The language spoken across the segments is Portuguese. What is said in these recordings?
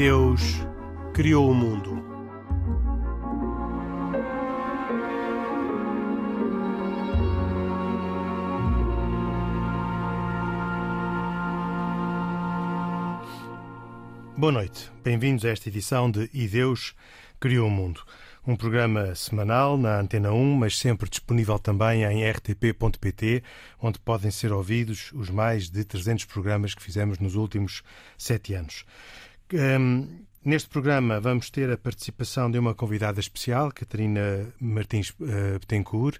Deus criou o mundo. Boa noite, bem-vindos a esta edição de E Deus Criou o Mundo. Um programa semanal na Antena 1, mas sempre disponível também em rtp.pt, onde podem ser ouvidos os mais de 300 programas que fizemos nos últimos sete anos. Um, Neste programa vamos ter a participação de uma convidada especial, Catarina Martins uh, Betancourt.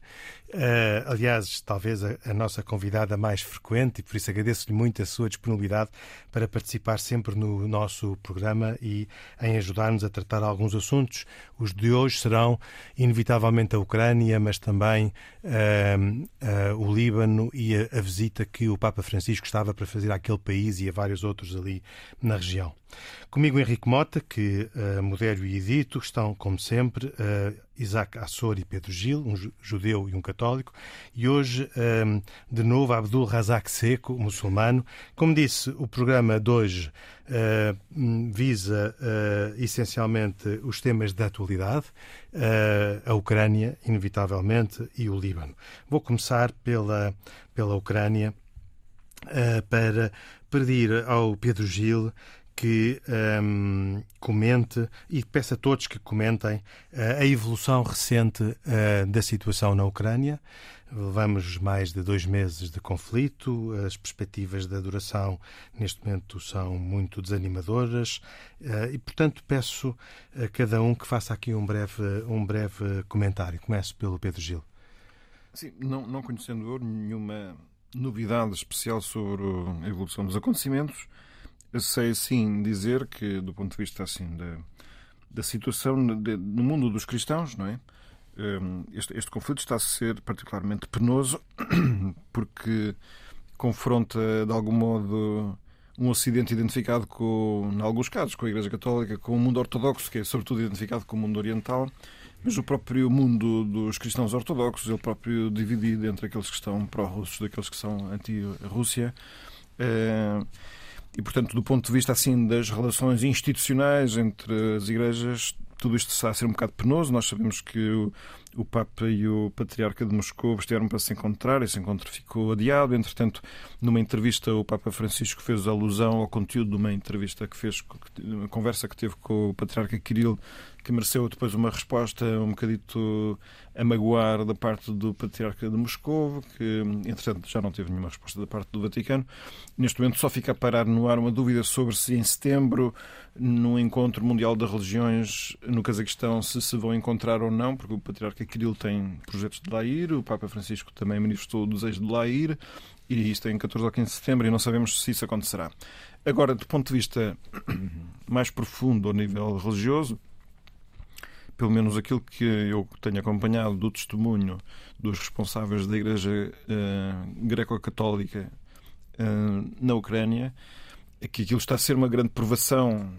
Uh, aliás, talvez a, a, nossa convidada mais frequente, e por isso agradeço-lhe muito a sua disponibilidade para participar sempre no nosso programa e em ajudar-nos a tratar alguns assuntos. Os de hoje serão, inevitavelmente, a Ucrânia, mas também uh, o Líbano e a, a visita que o Papa Francisco estava para fazer àquele país e a vários outros ali na região. Comigo Henrique Mota, que uh, modero e edito, estão, como sempre, uh, Isaac Assor e Pedro Gil, um judeu e um católico, e hoje, uh, de novo, Abdul Razak Seco, muçulmano. Como disse, o programa de hoje uh, visa essencialmente os temas da atualidade, a Ucrânia, inevitavelmente, e o Líbano. Vou começar pela, pela Ucrânia para pedir ao Pedro Gil que um, comente e peço a todos que comentem uh, a evolução recente uh, da situação na Ucrânia. Levamos mais de dois meses de conflito, as perspectivas da duração neste momento são muito desanimadoras uh, e, portanto, peço a cada um que faça aqui um breve, um breve comentário. Começo pelo Pedro Gil. Sim, não, não conhecendo nenhuma novidade especial sobre a evolução dos acontecimentos, eu sei sim dizer que, do ponto de vista assim da, da situação de, no mundo dos cristãos, não é? Hum, este, este conflito está a ser particularmente penoso porque confronta de algum modo um Ocidente identificado com, em alguns casos, com a Igreja Católica, com o mundo ortodoxo, que é sobretudo identificado com o mundo oriental, mas o próprio mundo dos cristãos ortodoxos, ele próprio dividido entre aqueles que estão pró-russos e aqueles que são anti-Rússia. Uh, e, portanto, do ponto de vista assim das relações institucionais entre as igrejas, tudo isto está a ser um bocado penoso. Nós sabemos que o, o Papa e o Patriarca de Moscou estiveram para se encontrar. Esse encontro ficou adiado. Entretanto, numa entrevista, o Papa Francisco fez alusão ao conteúdo de uma entrevista que fez, uma conversa que teve com o Patriarca Kirill, que mereceu depois uma resposta um bocadito a magoar da parte do Patriarca de Moscou, que entretanto já não teve nenhuma resposta da parte do Vaticano. Neste momento só fica a parar no ar uma dúvida sobre se em setembro, no Encontro Mundial das Religiões no Cazaquistão, se se vão encontrar ou não, porque o Patriarca Kirill tem projetos de lá ir, o Papa Francisco também manifestou o desejo de lá ir, e isto é em 14 ou 15 de setembro e não sabemos se isso acontecerá. Agora, do ponto de vista mais profundo, ao nível religioso, pelo menos aquilo que eu tenho acompanhado do testemunho dos responsáveis da Igreja uh, Greco-Católica uh, na Ucrânia, que aquilo está a ser uma grande provação,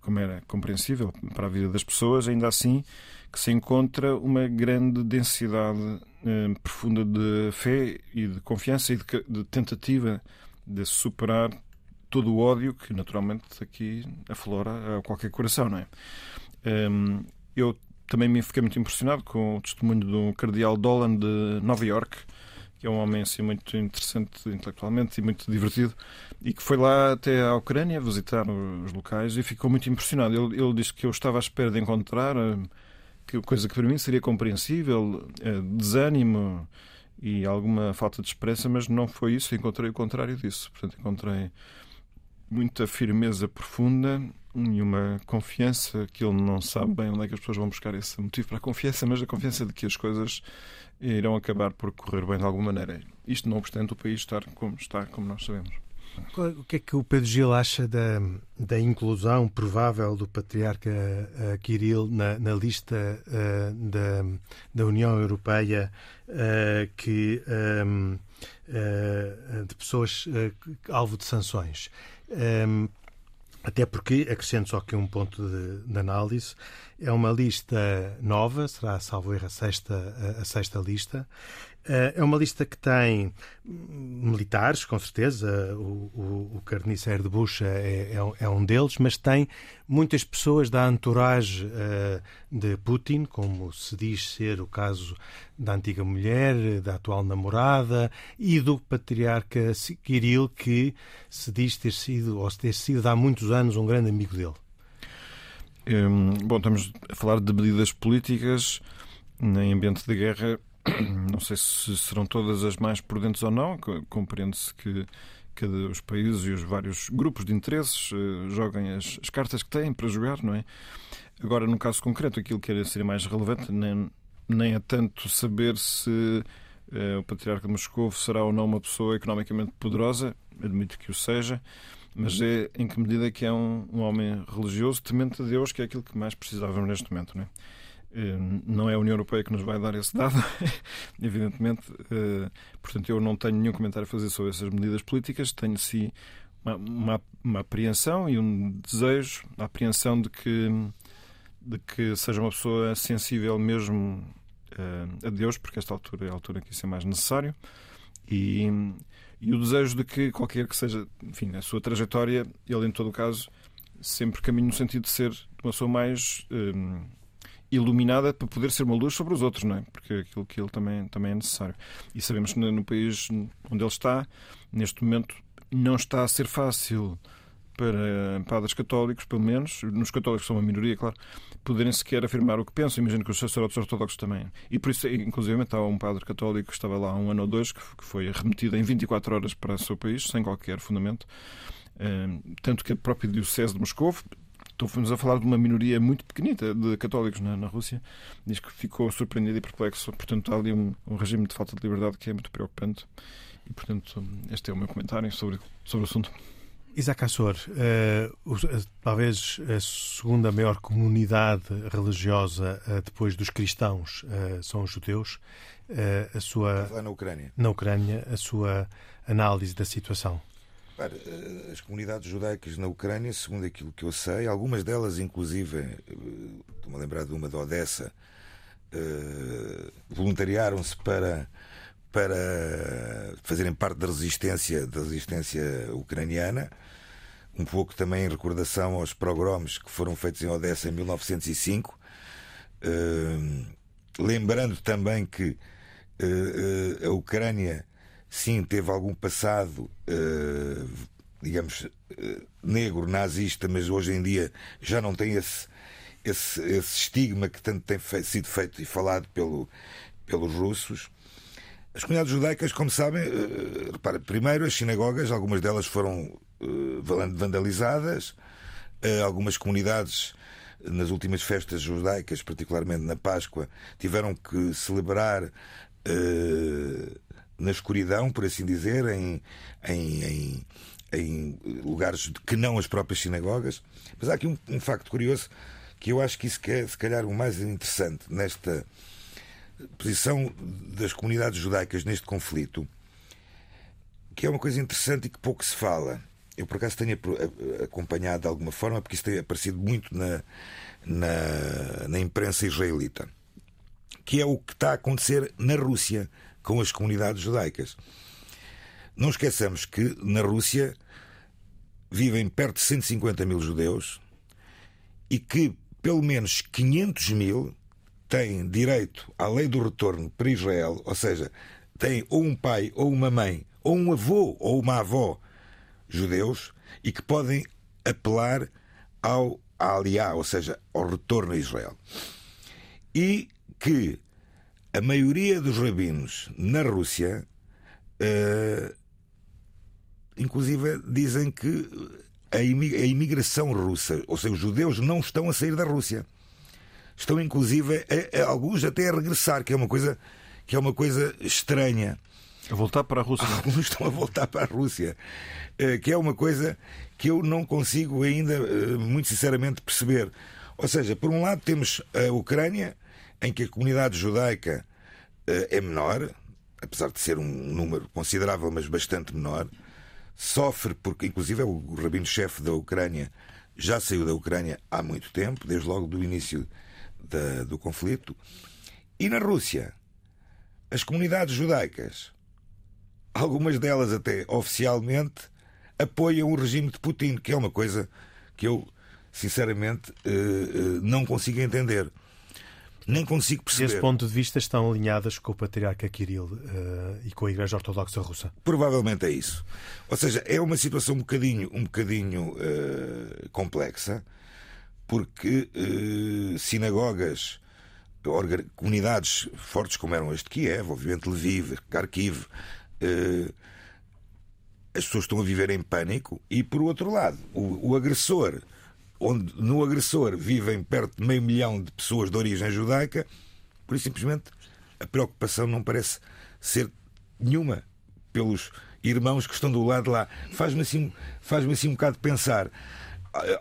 como era compreensível para a vida das pessoas, ainda assim que se encontra uma grande densidade uh, profunda de fé e de confiança e de, de tentativa de superar todo o ódio que naturalmente aqui aflora a qualquer coração, não é? Um, eu também me fiquei muito impressionado com o testemunho do cardeal Dolan de Nova York, que é um homem assim muito interessante intelectualmente e muito divertido, e que foi lá até à Ucrânia visitar os locais e ficou muito impressionado. Ele, ele disse que eu estava à espera de encontrar eh, que coisa que para mim seria compreensível, eh, desânimo e alguma falta de esperança, mas não foi isso. Encontrei o contrário disso. Portanto, encontrei muita firmeza profunda e uma confiança que ele não sabe bem onde é que as pessoas vão buscar esse motivo para a confiança, mas a confiança de que as coisas irão acabar por correr bem de alguma maneira. Isto não obstante o país estar como está, como nós sabemos. O que é que o Pedro Gil acha da, da inclusão provável do patriarca uh, Kirill na, na lista uh, da, da União Europeia uh, que, um, de pessoas alvo de sanções? Um, até porque, acrescento só aqui um ponto de, de, análise, é uma lista nova, será, salvo erro, a sexta, a sexta lista, é uma lista que tem militares, com certeza, o, o, o carniceiro de Bucha é, é, é, um deles, mas tem muitas pessoas da entourage uh, de Putin, como se diz ser o caso da antiga mulher, da atual namorada e do patriarca Kirill, que se diz ter sido, ou ter sido há muitos anos, um grande amigo dele. Hum, bom, estamos a falar de medidas políticas em ambiente de guerra. Não sei se serão todas as mais prudentes ou não. Compreende-se que cada os países e os vários grupos de interesses uh, joguem as, as, cartas que têm para jogar, não é? Agora, no caso concreto, aquilo que era ser mais relevante nem, nem é tanto saber se uh, o Patriarca de Moscou será ou não uma pessoa economicamente poderosa, admito que o seja, mas é em que medida que é um, um homem religioso, temente a Deus, que é aquilo que mais precisávamos neste momento. Não é? Eh, não é a União Europeia que nos vai dar esse dado, evidentemente. Eh, portanto, eu não tenho nenhum comentário a fazer sobre essas medidas políticas. Tenho, sim, uma, uma, uma apreensão e um desejo, a apreensão de que, de que seja uma pessoa sensível mesmo uh, a Deus, porque esta altura é a altura que isso é mais necessário. E, e o desejo de que qualquer que seja, enfim, a sua trajetória, ele em todo o caso, sempre caminhe no sentido de ser uma pessoa mais hum, iluminada para poder ser uma luz sobre os outros, não é? Porque aquilo que ele também, também é necessário. E sabemos que no país onde ele está, neste momento, não está a ser fácil para padres católicos, pelo menos, nos católicos são uma minoria, claro, poderem sequer afirmar o que pensam. Imagino que os sacerdotes ortodoxos também. E por isso, inclusive, há um padre católico que estava lá há um ano ou dois, que foi remetido em 24 horas para o seu país, sem qualquer fundamento. Tanto que a própria Diocese de Moscou, estamos a falar de uma minoria muito pequenita de católicos na, na Rússia, diz que ficou surpreendido e perplexo. Portanto, há ali um, um regime de falta de liberdade que é muito preocupante. E, portanto, este é o meu comentário sobre, sobre o assunto. Isaac Assor, uh, talvez a segunda maior comunidade religiosa uh, depois dos cristãos uh, são os judeus. a sua na Ucrânia. Na Ucrânia, a sua análise da situação. As comunidades judaicas na Ucrânia, segundo aquilo que eu sei, algumas delas, inclusive, estou-me a lembrar de uma de Odessa, voluntariaram-se para para fazerem parte da resistência da resistência ucraniana. Um pouco também em recordação aos pogroms que foram feitos em Odessa em 1905, uh, lembrando também que a Ucrânia sim teve algum passado, uh, digamos, negro, nazista, mas hoje em dia já não tem esse, esse, esse estigma que tanto tem sido feito e falado pelo, pelos russos. As comunidades judaicas, como sabem, repara, primeiro as sinagogas, algumas delas foram vandalizadas. Algumas comunidades nas últimas festas judaicas, particularmente na Páscoa, tiveram que celebrar uh, na escuridão, por assim dizer, em, em, em, em, lugares que não as próprias sinagogas. Mas há aqui um, um, facto curioso que eu acho que isso é, se calhar, o mais interessante nesta posição das comunidades judaicas neste conflito, que é uma coisa interessante e que pouco se fala eu por acaso tenho acompanhado de alguma forma, porque isso tem aparecido muito na, na, na imprensa israelita, que é o que está a acontecer na Rússia com as comunidades judaicas. Não esqueçamos que na Rússia vivem perto de 150 mil judeus e que pelo menos 500 mil têm direito à lei do retorno para Israel, ou seja, têm ou um pai ou uma mãe, ou um avô ou uma avó judeus e que podem apelar ao aliá, ou seja, ao retorno a Israel. E que a maioria dos rabinos na Rússia, uh, inclusive, dizem que a imigração russa, ou seja, os judeus não estão a sair da Rússia. Estão, inclusive, a, a, alguns até a regressar, que é uma coisa, que é uma coisa estranha. A voltar para a Rússia. Alguns estão a voltar para a Rússia. Eh, que é uma coisa que eu não consigo ainda, eh, muito sinceramente, perceber. Ou seja, por um lado temos a Ucrânia, em que a comunidade judaica eh, é menor, apesar de ser um número considerável, mas bastante menor, sofre porque, inclusive, o rabino-chefe da Ucrânia já saiu da Ucrânia há muito tempo, desde logo do início da, do conflito. E na Rússia, as comunidades judaicas, algumas delas até oficialmente, apoiam o regime de Putin, que é uma coisa que eu, sinceramente, eh, eh, não consigo entender. Nem consigo perceber. Desse ponto de vista, estão alinhadas com o patriarca Kirill uh, e com a Igreja Ortodoxa Russa? Provavelmente é isso. Ou seja, é uma situação um bocadinho, um bocadinho uh, complexa, porque uh, sinagogas, comunidades fortes como eram as de Kiev, obviamente Lviv, Kharkiv, as pessoas estão a viver em pânico e, por outro lado, o, o agressor onde no agressor vivem perto de meio milhão de pessoas de origem judaica, por isso simplesmente a preocupação não parece ser nenhuma pelos irmãos que estão do lado lá. Faz-me assim, faz assim um bocado pensar.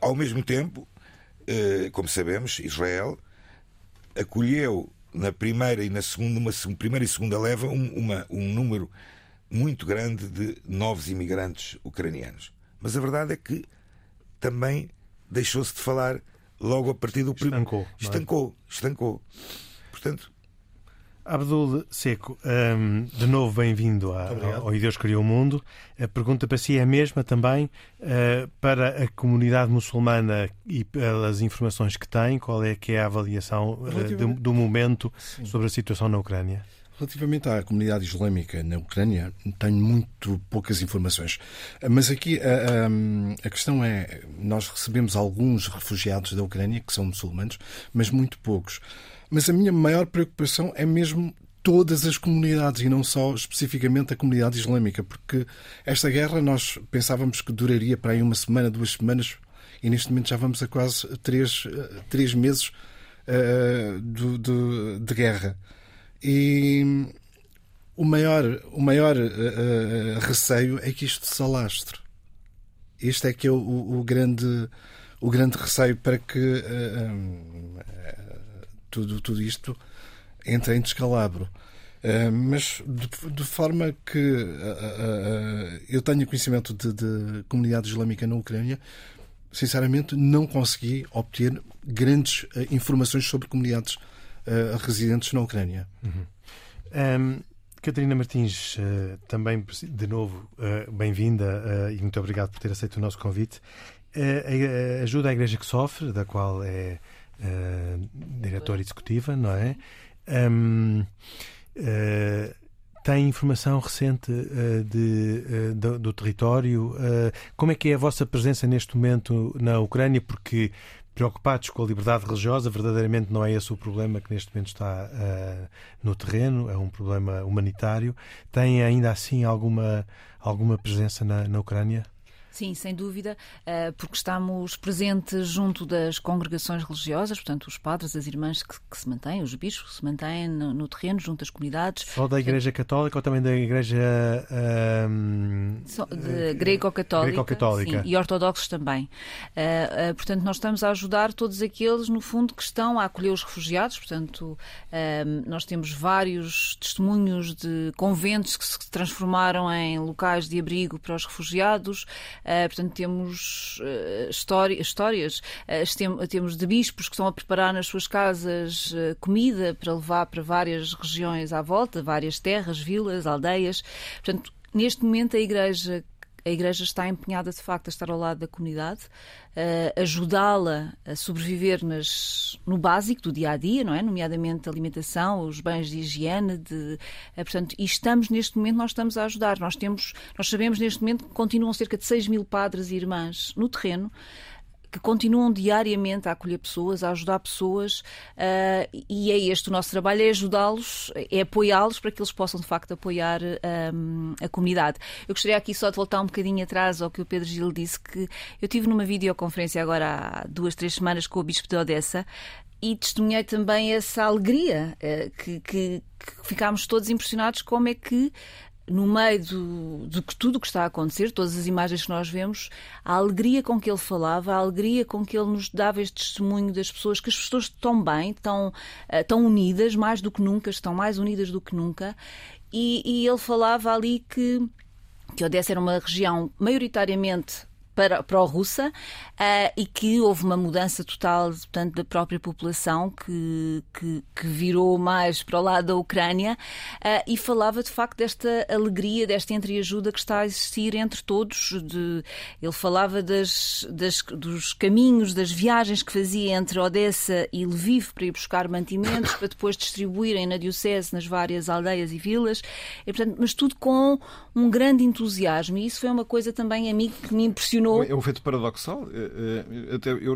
Ao mesmo tempo, eh, como sabemos, Israel acolheu na primeira e na segunda, uma primeira e segunda leva, um, uma, um número muito grande de novos imigrantes ucranianos. Mas a verdade é que também deixou-se de falar logo a partir do primeiro. Estancou. É? Estancou, estancou. Portanto. Abdul Seco, um, de novo bem-vindo ao E Deus Criou o Mundo. A pergunta para si é a mesma também uh, para a comunidade muçulmana e pelas informações que tem, qual é que é a avaliação uh, do, do, momento Sim. sobre a situação na Ucrânia? Relativamente à comunidade islâmica na Ucrânia, tenho muito poucas informações. Mas aqui a, a, a, questão é: nós recebemos alguns refugiados da Ucrânia que são muçulmanos, mas muito poucos. Mas a minha maior preocupação é mesmo todas as comunidades e não só especificamente a comunidade islâmica, porque esta guerra nós pensávamos que duraria para aí uma semana, duas semanas, e neste momento já vamos a quase três, três meses uh, de guerra. E o maior, o maior uh, receio é que isto se alastre. Este é que é o, o, o grande, o grande receio para que uh, um, tudo, tudo isto entre em descalabro. Uh, mas de, de, forma que uh, eu tenho conhecimento de, de, comunidade islâmica na Ucrânia, sinceramente não consegui obter grandes informações sobre comunidades uh, residentes na Ucrânia. Uhum. Um, Catarina Martins, uh, também de novo uh, bem-vinda e muito obrigado por ter aceito o nosso convite. ajuda a Igreja que Sofre, da qual é diretora executiva, não é? Um, tem informação recente uh, de, uh, do, do, território? Uh, como é que é a vossa presença neste momento na Ucrânia? Porque preocupados com a liberdade religiosa, verdadeiramente não é esse o problema que neste momento está uh, no terreno, é um problema humanitário. Tem ainda assim alguma, alguma presença na, na Ucrânia? Sim, sem dúvida, eh, porque estamos presentes junto das congregações religiosas, portanto, os padres, as irmãs que, que se mantêm, os bispos que se mantêm no, no, terreno, junto às comunidades. Só da Igreja Católica ou também da Igreja um, ehm, grego-católica grego e ortodoxos também. Uh, uh, portanto, nós estamos a ajudar todos aqueles, no fundo, que estão a acolher os refugiados. Portanto, uh, nós temos vários testemunhos de conventos que se transformaram em locais de abrigo para os refugiados. Uh, portanto, temos uh, história, histórias, uh, temos de bispos que estão a preparar nas suas casas comida para levar para várias regiões à volta, várias terras, vilas, aldeias. Portanto, neste momento a Igreja a Igreja está empenhada de facto a estar ao lado da comunidade, uh, ajudá-la a sobreviver nas, no básico do dia a dia, não é? Nomeadamente alimentação, os bens de higiene, de, uh, portanto, e estamos neste momento, nós estamos a ajudar. Nós temos, nós sabemos neste momento que continuam cerca de 6 mil padres e irmãs no terreno que continuam diariamente a acolher pessoas, a ajudar pessoas, uh, e é este o nosso trabalho, é ajudá-los, é apoiá-los para que eles possam de facto apoiar um, a comunidade. Eu gostaria aqui só de voltar um bocadinho atrás ao que o Pedro Gil disse, que eu tive numa videoconferência agora há duas, três semanas com o Bispo de Odessa, e testemunhei também essa alegria uh, que, que, que ficámos todos impressionados como é que no meio do, de tudo o que está a acontecer, todas as imagens que nós vemos, a alegria com que ele falava, a alegria com que ele nos dava este testemunho das pessoas, que as pessoas estão bem, estão, estão unidas mais do que nunca, estão mais unidas do que nunca. E, e ele falava ali que, que Odessa era uma região maioritariamente para, pró-russa uh, e que houve uma mudança total portanto, da própria população que, que, que virou mais para o lado da Ucrânia uh, e falava de facto desta alegria, desta entreajuda que está a existir entre todos. De, ele falava das, das, dos caminhos, das viagens que fazia entre Odessa e Lviv para ir buscar mantimentos, para depois distribuírem na Diocese, nas várias aldeias e vilas, e, portanto, mas tudo com um grande entusiasmo. E isso foi uma coisa também a mim que me impressionou é um feito paradoxal. É, é, até eu,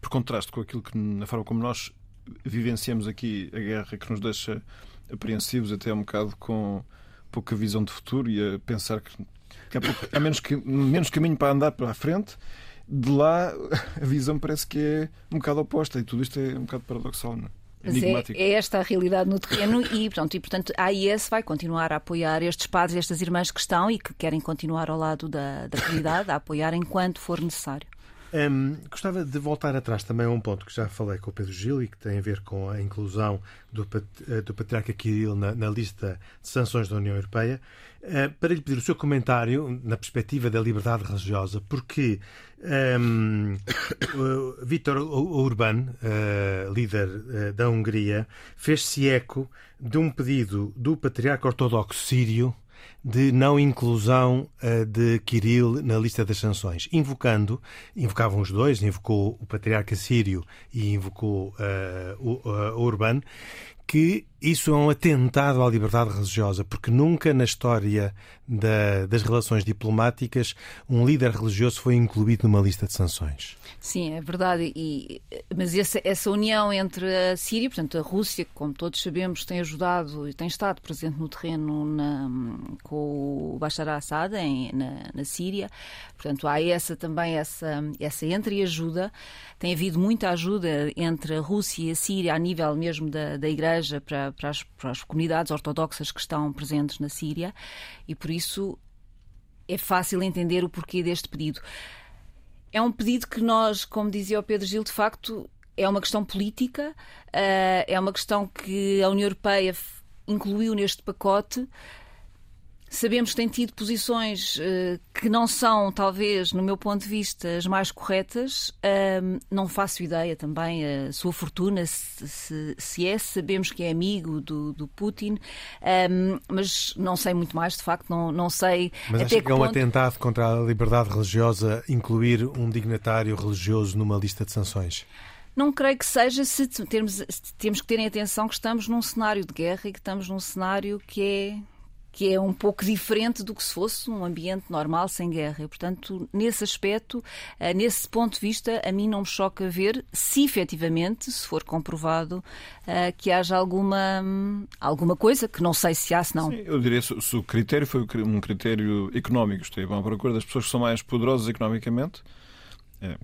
por contraste com aquilo que, na forma como nós vivenciamos aqui a guerra, que nos deixa apreensivos, até um bocado com pouca visão de futuro e a pensar que, que há, pouco, há menos, que, menos caminho para andar para a frente. De lá, a visão parece que é um bocado oposta e tudo isto é um bocado paradoxal. Não é? É, é, esta a realidade no terreno e, pronto, e, portanto, a AIS vai continuar a apoiar estes padres e estas irmãs que estão e que querem continuar ao lado da, da comunidade, a apoiar enquanto for necessário. Um, gostava de voltar atrás também a um ponto que já falei com o Pedro Gil e que tem a ver com a inclusão do, eh, do Patriarca Kirill na, na, lista de sanções da União Europeia, uh, para lhe pedir o seu comentário na perspectiva da liberdade religiosa, porque um, Vítor Urban, uh, líder uh, da Hungria, fez-se eco de um pedido do Patriarca Ortodoxo Sírio de não inclusão uh, de Kirill na lista das sanções, invocando, invocavam os dois, invocou o patriarca sírio e invocou uh, o, uh, que isso é um atentado à liberdade religiosa, porque nunca na história da, das relações diplomáticas um líder religioso foi incluído numa lista de sanções. Sim, é verdade. E, mas essa, essa união entre a Síria, portanto, a Rússia, que, como todos sabemos, tem ajudado e tem estado presente no terreno na, com o Bashar al-Assad na, na Síria, portanto, há essa também essa, essa entreajuda. Tem havido muita ajuda entre a Rússia e a Síria, a nível mesmo da, da Igreja, para para as, para as comunidades ortodoxas que estão presentes na Síria e por isso é fácil entender o porquê deste pedido. É um pedido que nós, como dizia o Pedro Gil, de facto é uma questão política, eh, é uma questão que a União Europeia incluiu neste pacote Sabemos que tem tido posições uh, que não são, talvez, no meu ponto de vista, as mais corretas. Uh, não faço ideia também a sua fortuna, se, se, se é. Sabemos que é amigo do, do Putin, mas não sei muito mais, de facto, não, não sei. Mas até acha que, que é um ponto... atentado contra a liberdade religiosa incluir um dignatário religioso numa lista de sanções? Não creio que seja se termos, temos que ter atenção que estamos num cenário de guerra e que estamos num cenário que é que é um pouco diferente do que se fosse um ambiente normal sem guerra. E, portanto, nesse aspecto, eh, nesse ponto de vista, a mim não me choca ver se efetivamente, se for comprovado, eh, que haja alguma, alguma coisa, que não sei se há, se não. Sim, eu diria se, o critério foi um critério económico, isto é, à procura das pessoas que são mais poderosas economicamente. É,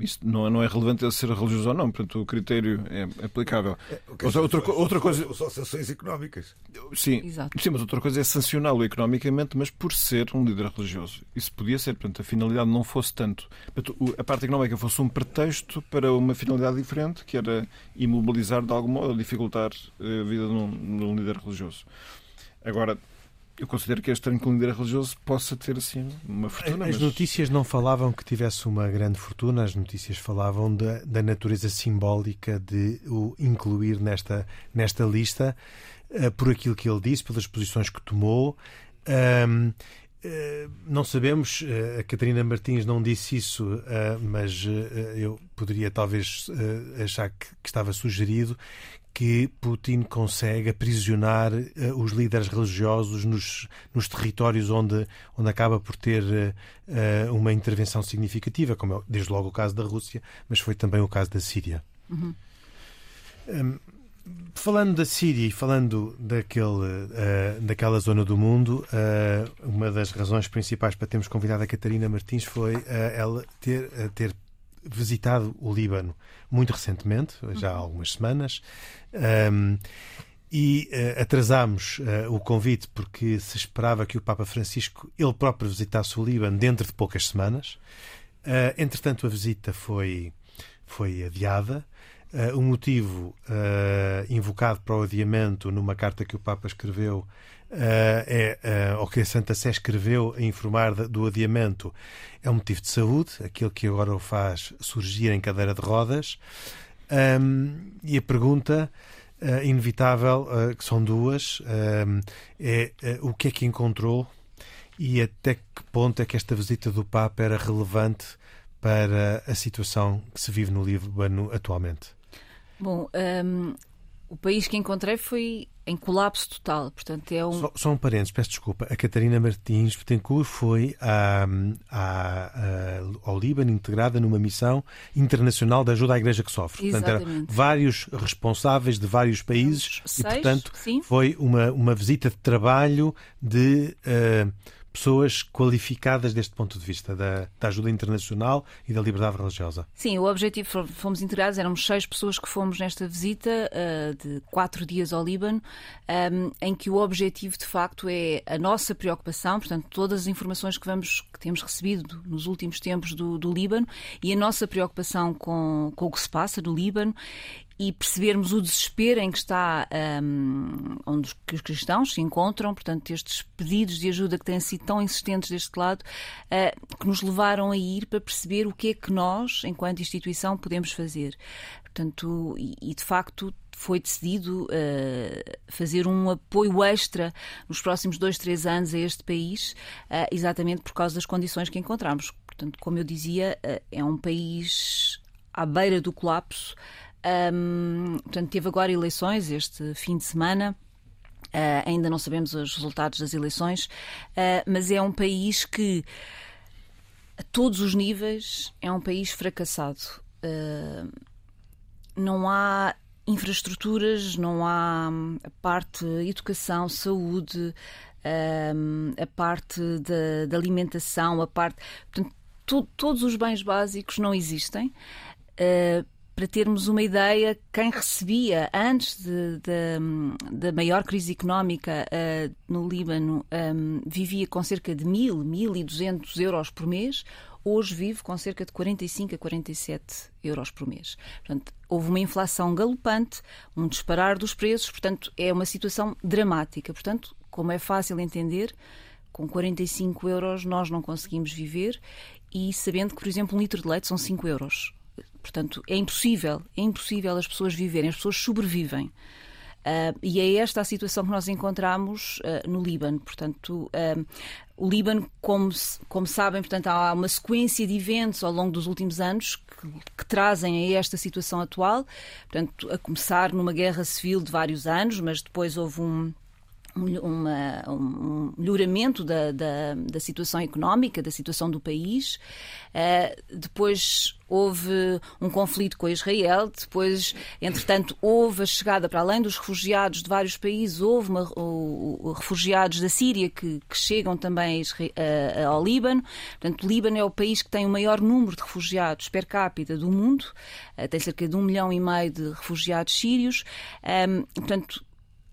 isso não, não é relevante ser religioso ou não, portanto o critério é aplicável. É, outra, outra, outra coisa. Só sanções económicas. Sim, Exato. sim, mas outra coisa é sancioná-lo economicamente, mas por ser um líder religioso. Isso podia ser, portanto, a finalidade não fosse tanto. Portanto, a parte económica fosse um pretexto para uma finalidade diferente, que era imobilizar de algum modo, dificultar a vida de um, de um líder religioso. Agora, eu considero que este líder religioso possa ter assim uma fortuna. As mas... notícias não falavam que tivesse uma grande fortuna, as notícias falavam da, da natureza simbólica de o incluir nesta, nesta lista, uh, por aquilo que ele disse, pelas posições que tomou. Um, Uh, não sabemos, uh, a Catarina Martins não disse isso, mas eu poderia talvez achar que, que, estava sugerido que Putin consegue aprisionar uh, os líderes religiosos nos, nos territórios onde, onde acaba por ter uh, uma intervenção significativa, como é desde logo o caso da Rússia, mas foi também o caso da Síria. Uhum. Um, falando da Síria e falando daquele, uh, daquela zona do mundo, uma das razões principais para termos convidado a Catarina Martins foi ela ter, ter visitado o Líbano muito recentemente, já há uhum. algumas semanas, um, e uh, atrasámos uh, o convite porque se esperava que o Papa Francisco ele próprio visitasse o Líbano dentro de poucas semanas. Uh, entretanto, a visita foi, foi adiada. o motivo invocado para o adiamento numa carta que o Papa escreveu é, uh, ou que a Santa Sé escreveu a informar do adiamento é um motivo de saúde, aquilo que agora o faz surgir em cadeira de rodas. E a pergunta uh, inevitável, que são duas, é o que é que encontrou e até que ponto é que esta visita do Papa era relevante para a situação que se vive no Líbano atualmente? Bom, um, o país que encontrei foi em colapso total. Portanto, é um... só, só um parênteses, peço desculpa. A Catarina Martins Betancourt foi à, à, ao Líbano integrada numa missão internacional de ajuda à Igreja que sofre. Exatamente. Portanto, eram vários responsáveis de vários países Seis, e, portanto, sim. foi uma, uma visita de trabalho de. Uh, pessoas qualificadas deste ponto de vista da, da, ajuda internacional e da liberdade religiosa. Sim, o objetivo, fomos integrados, éramos seis pessoas que fomos nesta visita uh, de quatro dias ao Líbano, um, ehm, em que o objetivo de facto é a nossa preocupação, portanto, todas as informações que, vamos, que temos recebido nos últimos tempos do, do Líbano e a nossa preocupação com, com o que se passa no Líbano e percebermos o desespero em que está um, onde os cristãos se encontram, portanto, estes pedidos de ajuda que têm sido tão insistentes deste lado, uh, que nos levaram a ir para perceber o que é que nós, enquanto instituição, podemos fazer. Portanto, e, e de facto foi decidido uh, fazer um apoio extra nos próximos dois, três anos a este país, uh, exatamente por causa das condições que encontramos. Portanto, como eu dizia, é um país à beira do colapso. Um, portanto, teve agora eleições este fim de semana. Uh, ainda não sabemos os resultados das eleições, uh, mas é um país que, a todos os níveis, é um país fracassado. Uh, não há infraestruturas, não há a parte educação, saúde, a parte da, alimentação, a parte. Portanto, to, todos os bens básicos não existem. Uh, para termos uma ideia, quem recebia antes da maior crise económica uh, no Líbano um, vivia com cerca de 1.000, 1.200 euros por mês, hoje vive com cerca de 45 a 47 euros por mês. Portanto, houve uma inflação galopante, um disparar dos preços, portanto, é uma situação dramática. Portanto, como é fácil entender, com 45 euros nós não conseguimos viver e sabendo que, por exemplo, um litro de leite são 5 euros. Portanto, é impossível, é impossível as pessoas viverem, as pessoas sobrevivem. Uh, e é esta a situação que nós encontramos uh, no Líbano. Portanto, uh, o Líbano, como, como sabem, portanto, há uma sequência de eventos ao longo dos últimos anos que, que, trazem a esta situação atual. Portanto, a começar numa guerra civil de vários anos, mas depois houve um uma, um melhoramento da, da, da, situação económica, da situação do país. Uh, depois houve um conflito com Israel, depois, entretanto, houve a chegada, para além dos refugiados de vários países, houve uma, o, o, refugiados da Síria que, que chegam também a, a, ao Líbano. Portanto, o Líbano é o país que tem o maior número de refugiados per capita do mundo, uh, tem cerca de um milhão e meio de refugiados sírios. Um, portanto,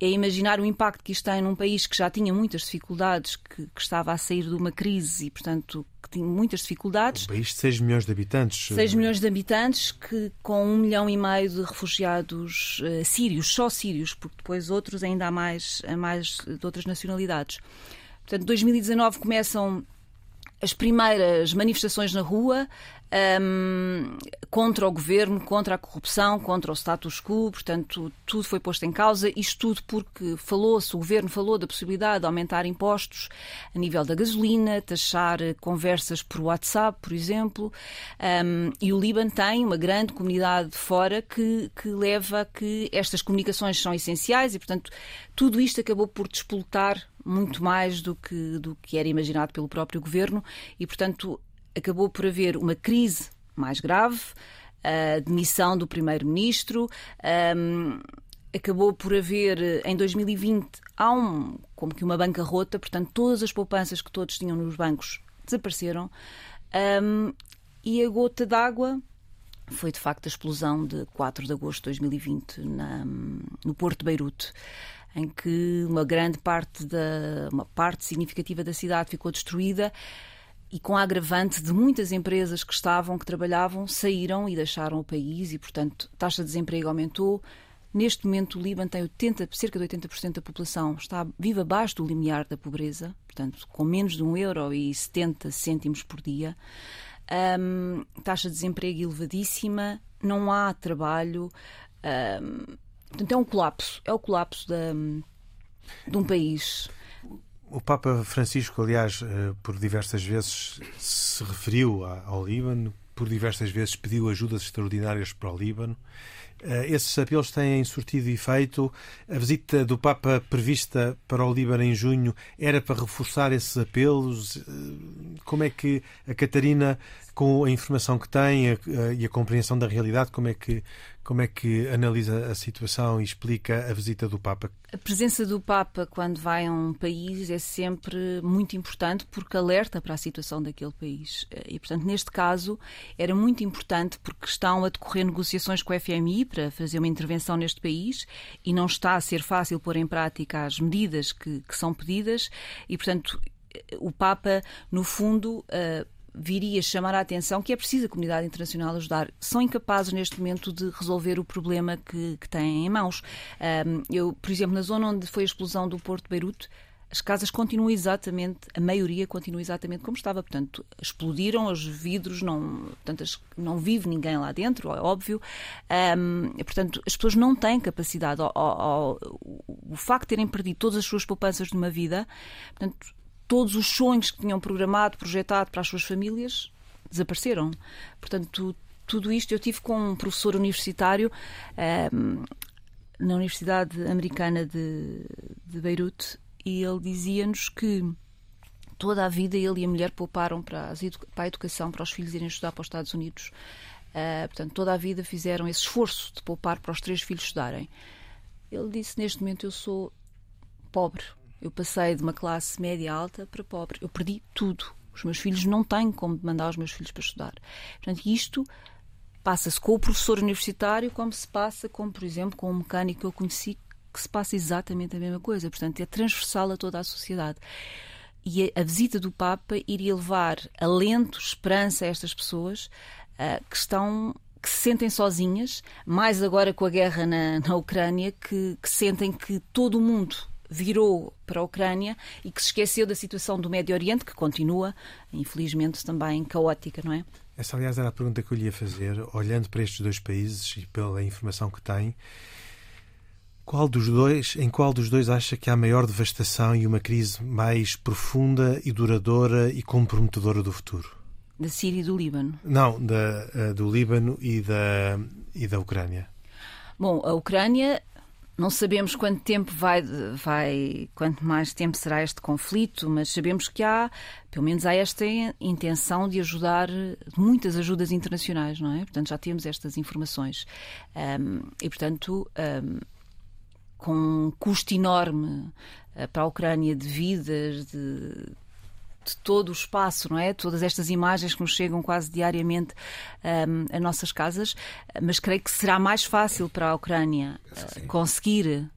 é imaginar o impacto que isto tem num país que já tinha muitas dificuldades, que, que, estava a sair de uma crise e, portanto, que tinha muitas dificuldades. Um país de 6 milhões de habitantes. 6 milhões de habitantes, que com um milhão e meio de refugiados uh, sírios, só sírios, porque depois outros ainda há mais, há mais de outras nacionalidades. Portanto, 2019 começam as primeiras manifestações na rua um, contra o governo, contra a corrupção, contra o status quo, portanto, tudo foi posto em causa. Isto tudo porque falou-se, o governo falou da possibilidade de aumentar impostos a nível da gasolina, taxar conversas por WhatsApp, por exemplo. Um, e o Líbano tem uma grande comunidade de fora que, que leva a que estas comunicações são essenciais e, portanto, tudo isto acabou por despoltar muito mais do que, do que era imaginado pelo próprio governo e, portanto, acabou por haver uma crise mais grave, a demissão do primeiro-ministro, um, acabou por haver, em 2020, há um, como que uma bancarrota, portanto, todas as poupanças que todos tinham nos bancos desapareceram. Um, e a gota d'água foi, de facto, a explosão de 4 de agosto de 2020 na, no Porto de Beirute em que uma grande parte da uma parte significativa da cidade ficou destruída e com a agravante de muitas empresas que estavam, que trabalhavam, saíram e deixaram o país e, portanto, a taxa de desemprego aumentou, Neste momento, o Líbano tem 80, cerca de 80% da população está vive abaixo do limiar da pobreza, portanto, com menos de 1 euro e 70 cêntimos por dia. Um, taxa de desemprego elevadíssima, não há trabalho. Um, portanto, é um colapso. É o colapso da, de um país. O Papa Francisco, aliás, eh, por diversas vezes se referiu ao Líbano, por diversas vezes pediu ajudas extraordinárias para o Líbano. Eh, esses apelos têm surtido efeito. A visita do Papa prevista para o Líbano em junho era para reforçar esses apelos. Eh, como é que a Catarina, com a informação que tem e a compreensão da realidade, como é que como é que analisa a situação e explica a visita do Papa? A presença do Papa quando vai a um país é sempre muito importante porque alerta para a situação daquele país. E, portanto, neste caso, era muito importante porque estão a decorrer negociações com a FMI para fazer uma intervenção neste país e não está a ser fácil pôr em prática as medidas que, que são pedidas e, portanto, o Papa, no fundo, uh, viria chamar a atenção que é preciso a comunidade internacional ajudar. São incapazes neste momento de resolver o problema que, que têm em mãos. Um, eu, por exemplo, na zona onde foi a explosão do Porto de Beirute, as casas continuam exatamente, a maioria continua exatamente como estava. Portanto, explodiram os vidros, não, portanto, não vive ninguém lá dentro, é óbvio. Um, portanto, as pessoas não têm capacidade. O, o, o, facto de terem perdido todas as suas poupanças de uma vida, portanto, todos os sonhos que tinham programado, projetado para as suas famílias, desapareceram. Portanto, tudo isto eu tive com um professor universitário um, na Universidade Americana de, de Beirute e ele dizia-nos que toda a vida ele e a mulher pouparam para, para a educação, para os filhos irem estudar para os Estados Unidos. Uh, portanto, toda a vida fizeram esse esforço de poupar para os três filhos estudarem. Ele disse: Neste momento eu sou pobre, eu passei de uma classe média alta para pobre. Eu perdi tudo. Os meus filhos não têm como mandar os meus filhos para estudar. Portanto, isto passa-se com o professor universitário, como se passa com, por exemplo, com um mecânico que eu conheci, que se passa exatamente a mesma coisa. Portanto, é transversal a toda a sociedade. E a, a visita do Papa iria levar alento, esperança a estas pessoas uh, que estão que se sentem sozinhas, mais agora com a guerra na, na Ucrânia, que, que sentem que todo o mundo virou para a Ucrânia e que se esqueceu da situação do Médio Oriente, que continua, infelizmente, também caótica, não é? Essa, aliás, era a pergunta que eu lhe ia fazer, olhando para estes dois países e pela informação que tem. Qual dos dois, em qual dos dois acha que há maior devastação e uma crise mais profunda e duradoura e comprometedora do futuro? Da Síria e do Líbano? Não, da, eh, do Líbano e da, e da Ucrânia. Bom, a Ucrânia não sabemos quanto tempo vai, vai, quanto mais tempo será este conflito, mas sabemos que há, pelo menos há esta intenção de ajudar, muitas ajudas internacionais, não é? Portanto, já temos estas informações. Um, e, portanto, um, com um custo enorme uh, para a Ucrânia de vidas, de, de todo o espaço, não é? Todas estas imagens que nos chegam quase diariamente um, a nossas casas, mas creio que será mais fácil para a Ucrânia uh, conseguir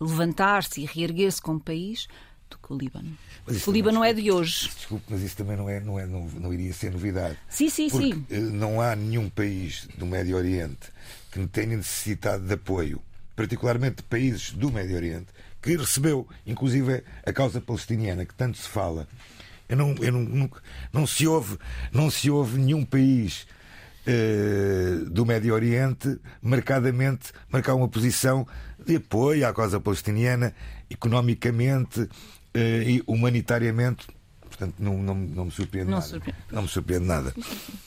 levantar-se e reerguer-se como país do que o Líbano. O Líbano não é de hoje. Desculpe, mas isso também não, é, não, é, não, não iria ser novidade. Sim, sim, porque sim. Eh, não há nenhum país do Médio Oriente que não tenha necessitado de apoio, particularmente países do Médio Oriente, que recebeu, inclusive, a causa palestiniana, que tanto se fala eu não, eu não, não, não, se ouve, não se ouve nenhum país uh, do Médio Oriente marcadamente marcar uma posição de apoio à causa palestiniana, economicamente uh, e humanitariamente. Portanto, não, não, não me surpreende não nada. Surpreende. Não me surpreende nada.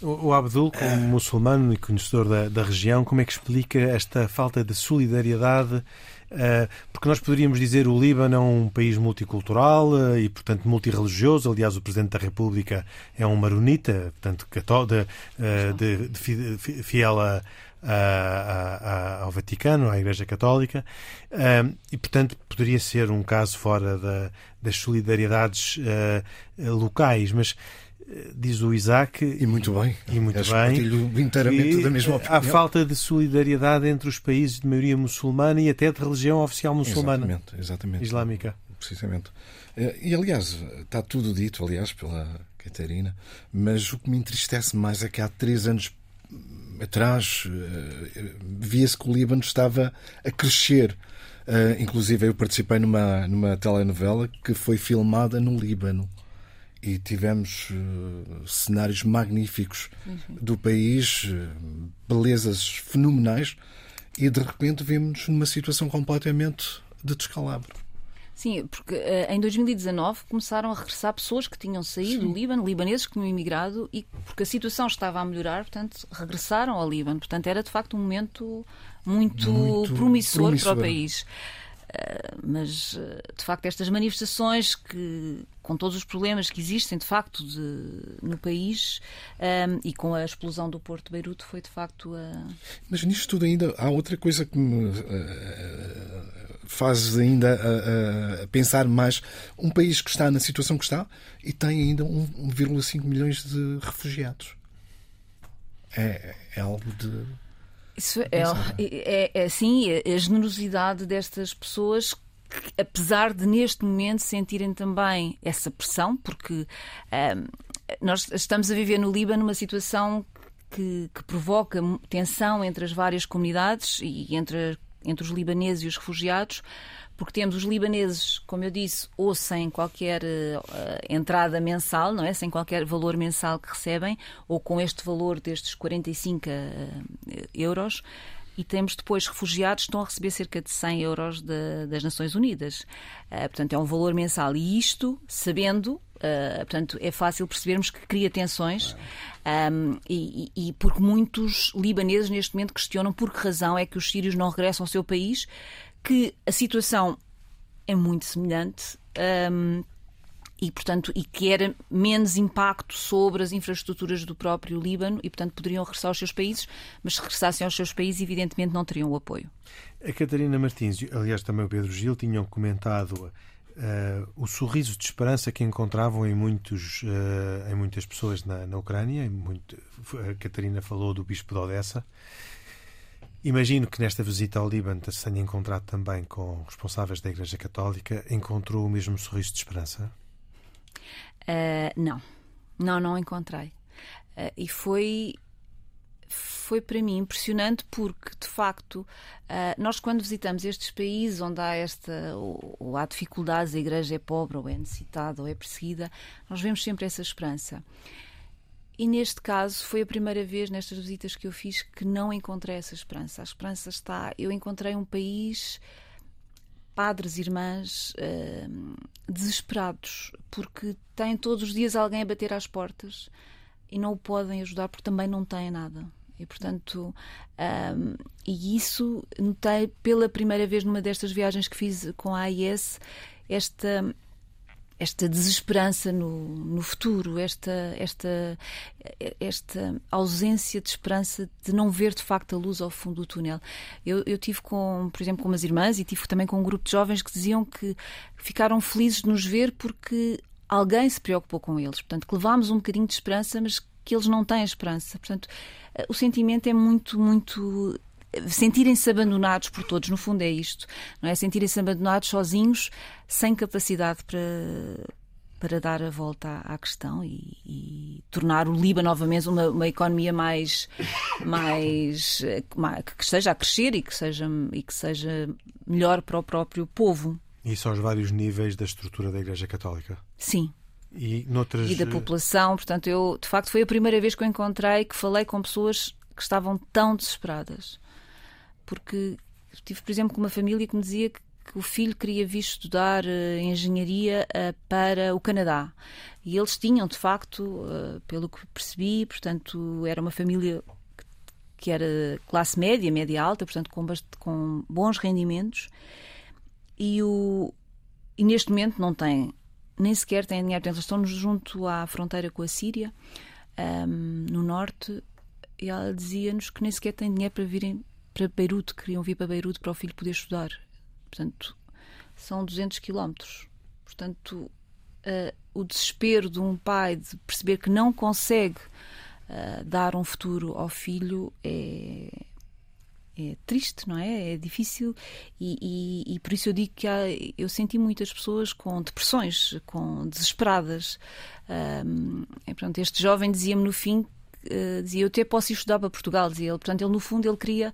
O, o Abdul, como uh... muçulmano e conhecedor da, da região, como é que explica esta falta de solidariedade eh, porque nós poderíamos dizer o Líbano é um país multicultural eh, e, portanto, multirreligioso. Aliás, o Presidente da República é um maronita, portanto, de, de, de, fiel a, a, a, ao Vaticano, à Igreja Católica, e, portanto, poderia ser um caso fora da, das solidariedades locais, mas diz o Isaac. E muito bem. E muito bem. inteiramente da mesma opinião. Há falta de solidariedade entre os países de maioria muçulmana e até de religião oficial muçulmana. Exatamente, exatamente. Islâmica. Precisamente. Eh, e, aliás, está tudo dito, aliás, pela Catarina, mas o que me entristece mais é que há três anos atrás, uh, via-se que o Líbano estava a crescer. Uh, inclusive, eu participei numa, numa telenovela que foi filmada no Líbano e tivemos uh, cenários magníficos uhum. do país, uh, belezas fenomenais, e de repente vimos numa situação completamente de descalabro. Sim, porque uh, em 2019 começaram a regressar pessoas que tinham saído Sim. do Líbano, libaneses que tinham imigrado, e porque a situação estava a melhorar, portanto, regressaram ao Líbano. Portanto, era de facto um momento muito, muito promissor, promissor, para o país. Uh, mas, uh, de facto, estas manifestações que, com todos os problemas que existem, de facto, de, no país um, e com a explosão do Porto de Beirute, foi de facto a. Mas nisto tudo ainda há outra coisa que me faz ainda pensar mais. Um país que está na situação que está e tem ainda 1,5 milhões de refugiados. É, é algo de. Isso é, é, é, assim, a generosidade destas pessoas apesar de neste momento sentirem também essa pressão, porque nós estamos a viver no Líbano uma situação que, que, provoca tensão entre as várias comunidades e entre entre os libaneses e os refugiados, porque temos os libaneses, como eu disse, ou sem qualquer uh, entrada mensal, não é? Sem qualquer valor mensal que recebem, ou com este valor destes 45 uh, eh, euros. E temos depois refugiados que estão a receber cerca de 100 euros de, das Nações Unidas. Uh, portanto, é um valor mensal. E isto, sabendo, Uh, portanto, é fácil percebermos que cria tensões um, e, e, porque muitos libaneses neste momento questionam por que razão é que os sírios não regressam ao seu país, que a situação é muito semelhante. Um, e, portanto, e que era menos impacto sobre as infraestruturas do próprio Líbano e, portanto, poderiam regressar aos seus países, mas se regressassem aos seus países, evidentemente não teriam o apoio. A Catarina Martins, aliás, também o Pedro Gil, tinham comentado uh, o sorriso de esperança que encontravam em, muitos, uh, em muitas pessoas na, na Ucrânia. Muito, a Catarina falou do Bispo de Odessa. Imagino que nesta visita ao Líbano se tenha encontrado também com responsáveis da Igreja Católica. Encontrou o mesmo sorriso de esperança? Uh, não, não, não encontrei. Uh, e foi foi para mim impressionante porque, de facto, uh, nós quando visitamos estes países onde há esta ou, há dificuldades, a igreja é pobre, ou é necessitada, ou é perseguida, nós vemos sempre essa esperança. E neste caso foi a primeira vez nestas visitas que eu fiz que não encontrei essa esperança. A esperança está. Eu encontrei um país, padres, irmãs, uh, desesperados, porque têm todos os dias alguém a bater às portas e não o podem ajudar porque também não têm nada. E, portanto, um, e isso notei pela primeira vez numa destas viagens que fiz com a AIS, esta esta desesperança no, no futuro, esta, esta, esta ausência de esperança de não ver de facto a luz ao fundo do túnel. Eu, eu tive com, por exemplo, com umas irmãs e tive também com um grupo de jovens que diziam que ficaram felizes de nos ver porque alguém se preocupou com eles. Portanto, que levámos um bocadinho de esperança, mas que eles não têm esperança. Portanto, eh, o sentimento é muito, muito sentirem-se abandonados por todos, no fundo é isto, não é? Sentirem-se abandonados sozinhos, sem capacidade para, para dar a volta à, questão e, e, tornar o Líbano novamente uma, uma economia mais, mais, mais, que esteja a crescer e que seja e que seja melhor para o próprio povo. Isso aos vários níveis da estrutura da Igreja Católica. Sim, e, noutras... e da população. Portanto, eu, de facto, foi a primeira vez que eu encontrei que falei com pessoas que estavam tão desesperadas. Porque tive, por exemplo, com uma família que me dizia que, que o filho queria vir estudar uh, engenharia uh, para o Canadá. E eles tinham, de facto, uh, pelo que percebi, portanto, era uma família que era classe média, média alta, portanto, com, com bons rendimentos. E, o, e neste momento não tem nem sequer têm dinheiro. Portanto, estão junto à fronteira com a Síria, um, no norte, e ela dizia-nos que nem sequer têm dinheiro para virem para Beirute, queriam vir para Beirute para o filho poder estudar. Portanto, são 200 quilómetros. Portanto, uh, o desespero de um pai de perceber que não consegue uh, dar um futuro ao filho é, é triste, não é? É difícil e, e, e, por isso eu digo que há, eu senti muitas pessoas com depressões, com desesperadas. E, portanto, este jovem dizia-me no fim uh, dizia: Eu até posso ir estudar para Portugal, dizia ele. Portanto, ele, no fundo, ele queria,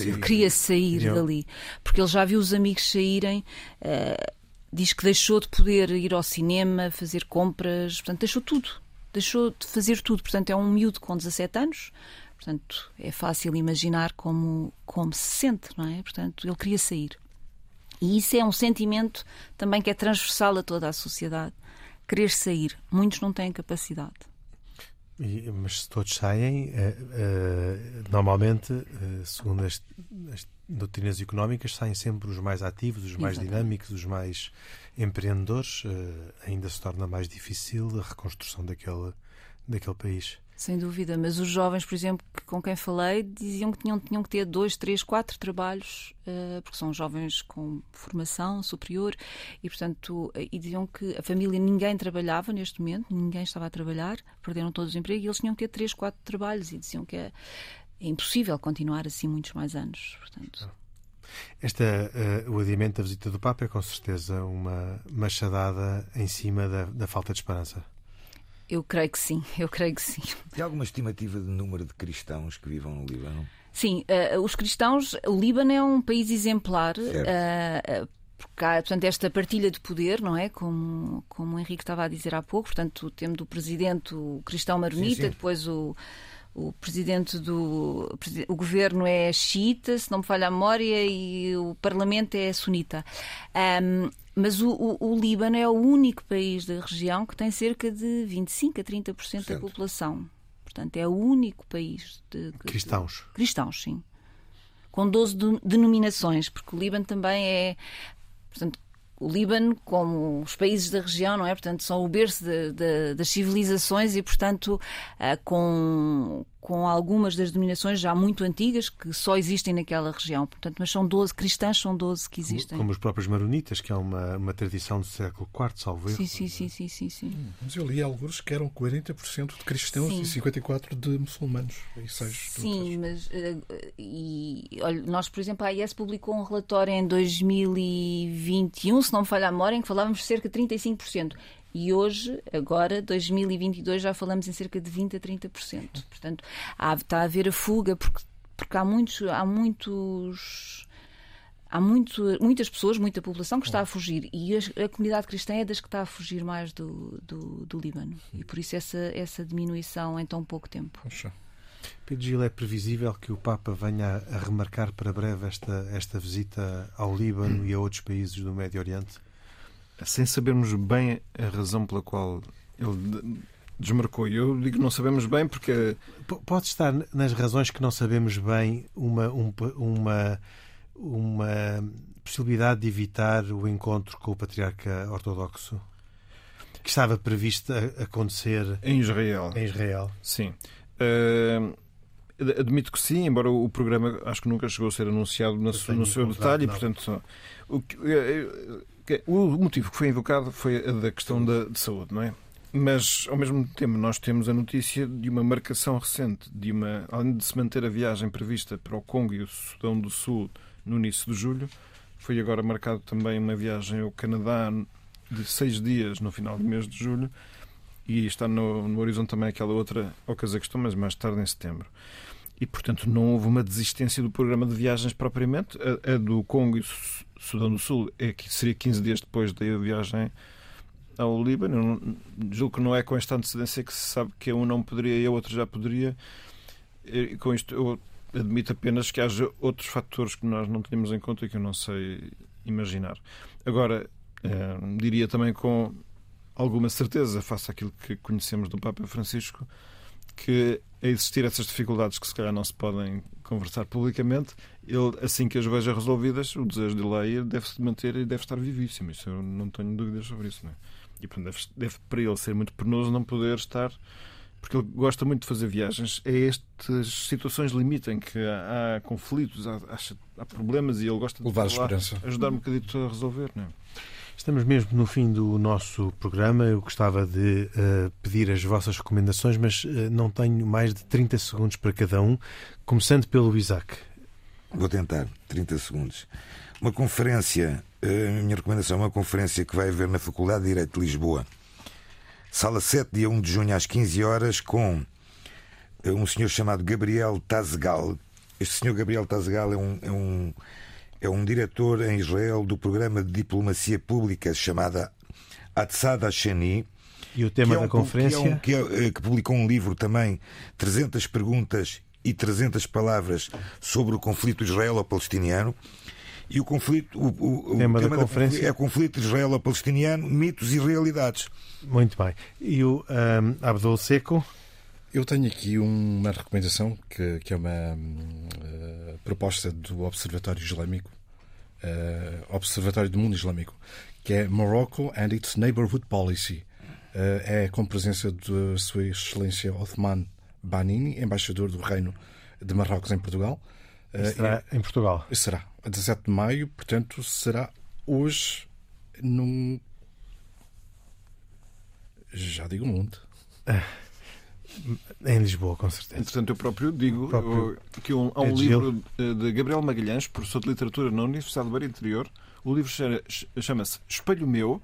ele queria sair dali, porque ele já viu os amigos saírem. Uh, diz que deixou de poder ir ao cinema, fazer compras, portanto, deixou tudo. Deixou de fazer tudo. Portanto, é um miúdo com 17 anos. Portanto, é fácil imaginar como, como se sente, não é? Portanto, ele queria sair. E isso é um sentimento também que é transversal a toda a sociedade. Querer sair. Muitos não têm capacidade. E, mas se todos saem, uh, uh, normalmente, uh, segundo as, as, doutrinas económicas, saem sempre os mais ativos, os mais Exatamente. dinâmicos, os mais empreendedores. ainda se torna mais difícil a reconstrução daquele, daquele país. Sem dúvida, mas os jovens, por exemplo, com quem falei, diziam que tinham, tinham que ter dois, três, quatro trabalhos, uh, porque são jovens com formação superior e, portanto, e diziam que a família, ninguém trabalhava neste momento, ninguém estava a trabalhar, perderam todos o emprego e eles tinham que ter três, quatro trabalhos e diziam que é, é impossível continuar assim muitos mais anos. Portanto. Esta, uh, o adiamento da visita do Papa é com certeza uma machadada em cima da, da falta de esperança. Eu creio que sim, eu creio que sim. Tem alguma estimativa de número de cristãos que vivam no Líbano? Sim, uh, os cristãos, o Líbano é um país exemplar. Uh, porque há, portanto, esta partilha de poder, não é? Como, como o Henrique estava a dizer há pouco, portanto, temos do presidente o cristão maronita, sim, sim. depois o, o presidente do o governo é xiita, se não me falha a memória, e o parlamento é sunita. Um, mas o, o, o, Líbano é o único país da região que tem cerca de 25 a 30% certo. da população. Portanto, é o único país de, de cristãos. De, cristãos, sim. Com 12 denominações, porque o Líbano também é. Portanto, o Líbano, como os países da região, não é? Portanto, são o berço de, de, das civilizações e, portanto, uh, com, com algumas das denominações já muito antigas que só existem naquela região. Portanto, mas são 12 cristãs, são 12 que existem. Como os próprios maronitas, que é uma, uma tradição do século IV, salvo erro. Sim, sim, sim, sim, sim, sim. Hum, mas eu li alguns que eram 40% de cristãos sim. e 54% de muçulmanos. E 6 sim, mas uh, e, olha, nós, por exemplo, a AIS publicou um relatório em 2021, se não me falha a memória, em que falávamos de cerca de 35%. E hoje, agora, 2022, já falamos em cerca de 20% a 30%. Portanto, há, está a haver a fuga, porque, porque há muitos. Há muitos há muito, muitas pessoas, muita população que está a fugir e a, a, comunidade cristã é das que está a fugir mais do, do, do Líbano e por isso essa, essa diminuição em tão pouco tempo. Poxa. Pedro Gil, é previsível que o Papa venha a remarcar para breve esta, esta visita ao Líbano e a outros países do Médio Oriente? Sem sabermos bem a razão pela qual ele desmarcou. E eu digo não sabemos bem porque. Pode estar nas razões que não sabemos bem uma, uma, uma possibilidade de evitar o encontro com o patriarca ortodoxo? Que estava previsto acontecer em Israel. Em Israel. Sim. Uh, admito que sim, embora o programa acho que nunca chegou a ser anunciado no, no seu detalhe, e portanto o que, o motivo que foi invocado foi a da questão da, de saúde, não é? Mas, ao mesmo tempo, nós temos a notícia de uma marcação recente, de uma, além de se manter a viagem prevista para o Congo e o Sudão do Sul no início de julho, foi agora marcado também uma viagem ao Canadá de seis dias no final do mês de julho e está no, no horizonte também aquela outra ao Cazaquistão, mas mais tarde em setembro e, portanto, não houve uma desistência do programa de viagens propriamente. A, a do Congo Sudão do Sul é que seria 15 dias depois da viagem ao Líbano. Julgo que não é com esta antecedência que se sabe que um não poderia e a outro já poderia. E com isto, eu admito apenas que haja outros fatores que nós não temos em conta e que eu não sei imaginar. Agora, eh, diria também com alguma certeza, face àquilo que conhecemos do Papa Francisco, que a existir essas dificuldades que se calhar não se podem conversar publicamente, ele, assim que as veja resolvidas, o desejo de lei deve-se manter e deve estar vivíssimo. Isso eu não tenho dúvidas sobre isso. Não é? E portanto, deve, deve para ele ser muito penoso não poder estar porque ele gosta muito de fazer viagens, é estas situações limite em que há, há conflitos, há, há, problemas e ele gosta de levar ajudar um bocadito a resolver. Não é? Estamos mesmo no fim do nosso programa. Eu gostava de uh, pedir as vossas recomendações, mas uh, não tenho mais de 30 segundos para cada um, começando pelo Isaac. Vou tentar, 30 segundos. Uma conferência, uh, minha recomendação é uma conferência que vai haver na Faculdade de Direito de Lisboa. Sala 7, dia 1 de junho, às 15 horas, com um senhor chamado Gabriel Tazegal. Este senhor Gabriel Tazegal é um, é um, é um diretor em Israel do programa de diplomacia pública chamada Atzad Sheni. E o tema é um, da conferência? Que, é um, que, é, que, publicou um livro também, 300 perguntas e 300 palavras sobre o conflito israelo-palestiniano. E o conflito, o, o, tema, o tema da, conferência é o conflito israelo-palestiniano, mitos e realidades. Muito bem. E o um, Abdul Seco? Eu tenho aqui uma recomendação que, que é uma uh, proposta do Observatório Islâmico, uh, Observatório do Mundo Islâmico, que é Morocco and its Neighborhood Policy. Uh, é com presença de Sua Excelência Othman Banini, embaixador do Reino de Marrocos em Portugal. Será em Portugal? Será, a 17 de maio, portanto, será hoje num. Já digo onde. Em Lisboa, com certeza. Entretanto, eu próprio digo próprio... que um, há um livro de Gabriel Magalhães, professor de literatura na Universidade do Bar Interior. O livro chama-se Espelho Meu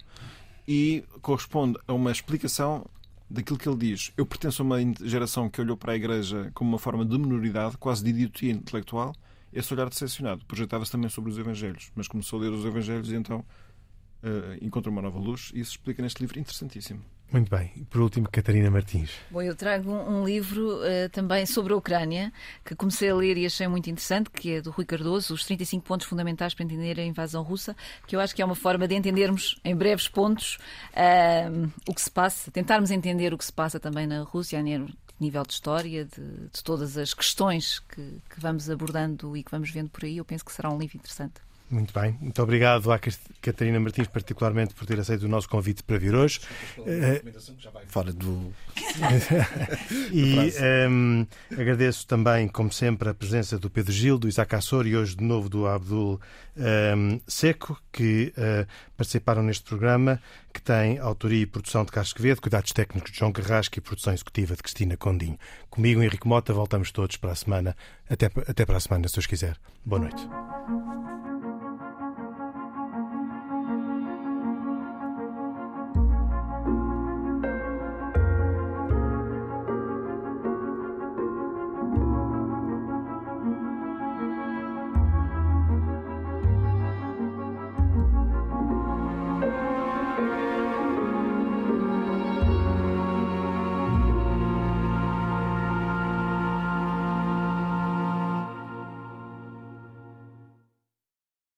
e corresponde a uma explicação daquilo que ele diz. Eu pertenço a uma geração que olhou para a Igreja como uma forma de minoridade, quase de idiotia intelectual. Esse olhar decepcionado projetava-se também sobre os Evangelhos, mas começou a ler os Evangelhos e então uh, encontrou uma nova luz. E isso explica neste livro interessantíssimo. Muito bem. E por último, Catarina Martins. Bom, eu trago um, livro uh, também sobre a Ucrânia, que comecei a ler e achei muito interessante, que é do Rui Cardoso, Os 35 Pontos Fundamentais para Entender a Invasão Russa, que eu acho que é uma forma de entendermos, em breves pontos, uh, o que se passa, tentarmos entender o que se passa também na Rússia, a nível de história, de, de todas as questões que, que vamos abordando e que vamos vendo por aí. Eu penso que será um livro interessante. Muito bem. Muito obrigado à Catarina Martins, particularmente, por ter aceito o nosso convite para vir hoje. Fora do. e um, ehm, agradeço também, como sempre, a presença do Pedro Gil, do Isaac Assor e hoje de novo do Abdul um, ehm, Seco, que uh, participaram neste programa, que tem autoria e produção de Carlos Quevedo, cuidados técnicos de João Carrasco e produção executiva de Cristina Condinho. Comigo, Henrique Mota, voltamos todos para a semana. Até, até para a semana, se Deus quiser. Boa noite.